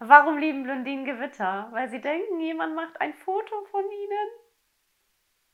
Warum lieben Blondinen Gewitter? Weil sie denken, jemand macht ein Foto von